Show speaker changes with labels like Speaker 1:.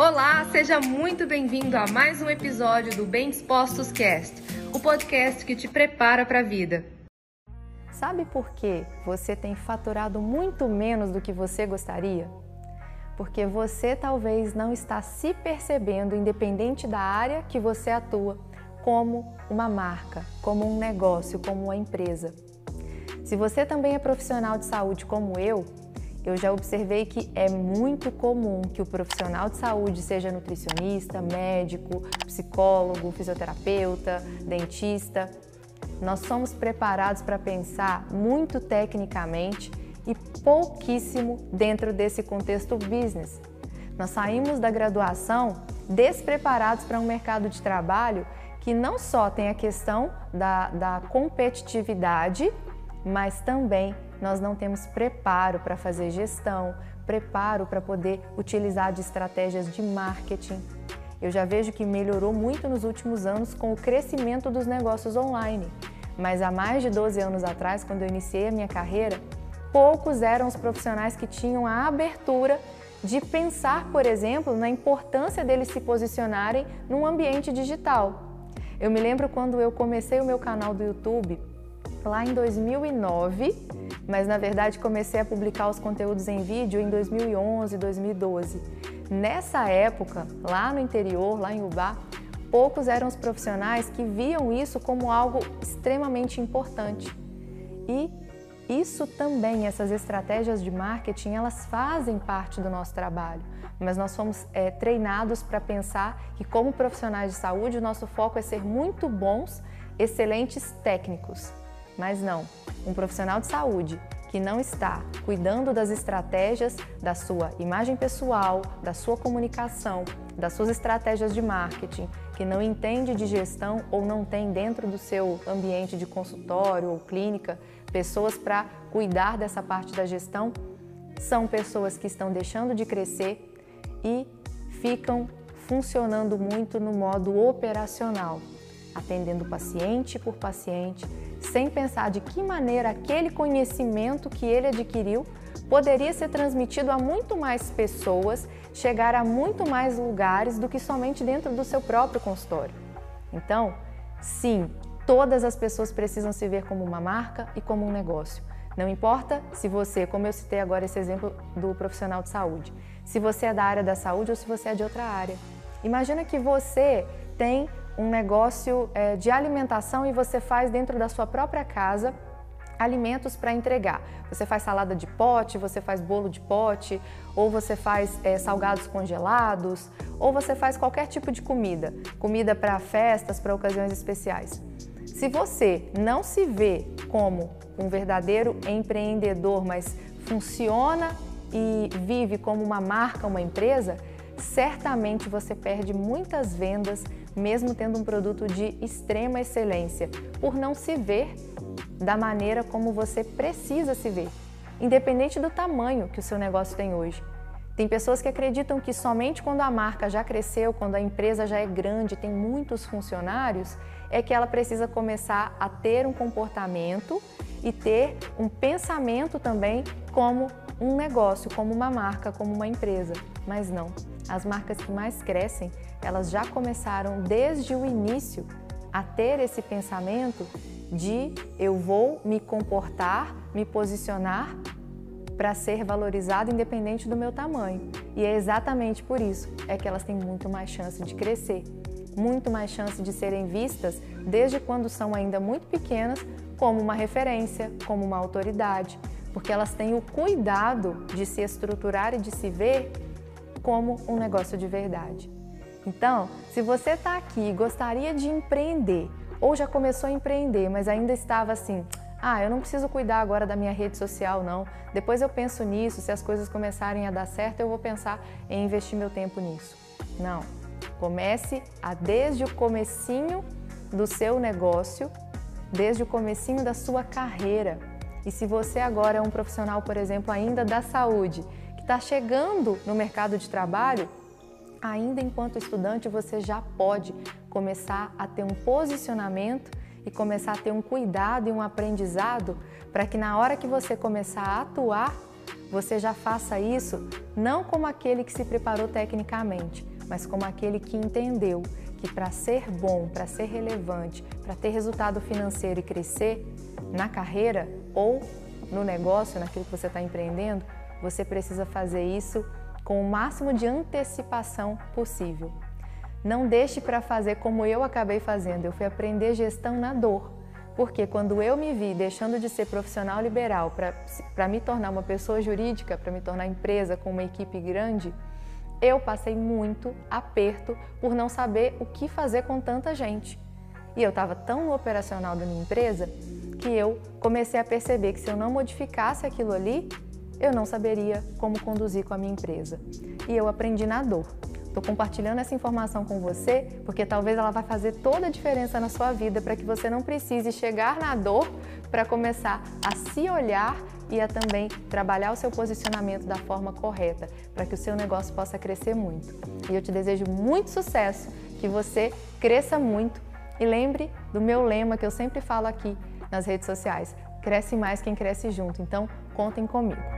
Speaker 1: Olá, seja muito bem-vindo a mais um episódio do Bem Dispostos Cast, o podcast que te prepara para a vida.
Speaker 2: Sabe por que você tem faturado muito menos do que você gostaria? Porque você talvez não está se percebendo, independente da área que você atua, como uma marca, como um negócio, como uma empresa. Se você também é profissional de saúde como eu, eu já observei que é muito comum que o profissional de saúde seja nutricionista, médico, psicólogo, fisioterapeuta, dentista. Nós somos preparados para pensar muito tecnicamente e pouquíssimo dentro desse contexto business. Nós saímos da graduação despreparados para um mercado de trabalho que não só tem a questão da, da competitividade, mas também nós não temos preparo para fazer gestão, preparo para poder utilizar de estratégias de marketing. Eu já vejo que melhorou muito nos últimos anos com o crescimento dos negócios online. Mas há mais de 12 anos atrás, quando eu iniciei a minha carreira, poucos eram os profissionais que tinham a abertura de pensar, por exemplo, na importância deles se posicionarem num ambiente digital. Eu me lembro quando eu comecei o meu canal do YouTube, lá em 2009, mas na verdade comecei a publicar os conteúdos em vídeo em 2011, 2012. Nessa época, lá no interior, lá em Ubá, poucos eram os profissionais que viam isso como algo extremamente importante. E isso também, essas estratégias de marketing, elas fazem parte do nosso trabalho, mas nós fomos é, treinados para pensar que, como profissionais de saúde, o nosso foco é ser muito bons, excelentes técnicos. Mas não, um profissional de saúde que não está cuidando das estratégias da sua imagem pessoal, da sua comunicação, das suas estratégias de marketing, que não entende de gestão ou não tem dentro do seu ambiente de consultório ou clínica pessoas para cuidar dessa parte da gestão, são pessoas que estão deixando de crescer e ficam funcionando muito no modo operacional, atendendo paciente por paciente, sem pensar de que maneira aquele conhecimento que ele adquiriu poderia ser transmitido a muito mais pessoas, chegar a muito mais lugares do que somente dentro do seu próprio consultório. Então, sim, todas as pessoas precisam se ver como uma marca e como um negócio. Não importa se você, como eu citei agora esse exemplo do profissional de saúde, se você é da área da saúde ou se você é de outra área. Imagina que você tem um negócio é, de alimentação e você faz dentro da sua própria casa alimentos para entregar. Você faz salada de pote, você faz bolo de pote, ou você faz é, salgados congelados, ou você faz qualquer tipo de comida, comida para festas, para ocasiões especiais. Se você não se vê como um verdadeiro empreendedor, mas funciona e vive como uma marca, uma empresa, certamente você perde muitas vendas, mesmo tendo um produto de extrema excelência, por não se ver da maneira como você precisa se ver, independente do tamanho que o seu negócio tem hoje. Tem pessoas que acreditam que somente quando a marca já cresceu, quando a empresa já é grande, tem muitos funcionários, é que ela precisa começar a ter um comportamento e ter um pensamento também como um negócio, como uma marca, como uma empresa. Mas não. As marcas que mais crescem, elas já começaram desde o início a ter esse pensamento de eu vou me comportar, me posicionar para ser valorizado independente do meu tamanho. E é exatamente por isso é que elas têm muito mais chance de crescer, muito mais chance de serem vistas desde quando são ainda muito pequenas como uma referência, como uma autoridade, porque elas têm o cuidado de se estruturar e de se ver como um negócio de verdade. Então, se você está aqui e gostaria de empreender, ou já começou a empreender, mas ainda estava assim, ah, eu não preciso cuidar agora da minha rede social, não. Depois eu penso nisso, se as coisas começarem a dar certo, eu vou pensar em investir meu tempo nisso. Não. Comece a desde o comecinho do seu negócio, desde o comecinho da sua carreira. E se você agora é um profissional, por exemplo, ainda da saúde, está chegando no mercado de trabalho, ainda enquanto estudante, você já pode começar a ter um posicionamento e começar a ter um cuidado e um aprendizado para que na hora que você começar a atuar, você já faça isso não como aquele que se preparou tecnicamente, mas como aquele que entendeu que para ser bom, para ser relevante, para ter resultado financeiro e crescer na carreira ou no negócio, naquilo que você está empreendendo, você precisa fazer isso com o máximo de antecipação possível. Não deixe para fazer como eu acabei fazendo. Eu fui aprender gestão na dor. Porque quando eu me vi deixando de ser profissional liberal para me tornar uma pessoa jurídica, para me tornar empresa com uma equipe grande, eu passei muito aperto por não saber o que fazer com tanta gente. E eu estava tão no operacional da minha empresa que eu comecei a perceber que se eu não modificasse aquilo ali, eu não saberia como conduzir com a minha empresa. E eu aprendi na dor. Estou compartilhando essa informação com você porque talvez ela vai fazer toda a diferença na sua vida para que você não precise chegar na dor para começar a se olhar e a também trabalhar o seu posicionamento da forma correta para que o seu negócio possa crescer muito. E eu te desejo muito sucesso, que você cresça muito e lembre do meu lema que eu sempre falo aqui nas redes sociais: cresce mais quem cresce junto. Então, contem comigo.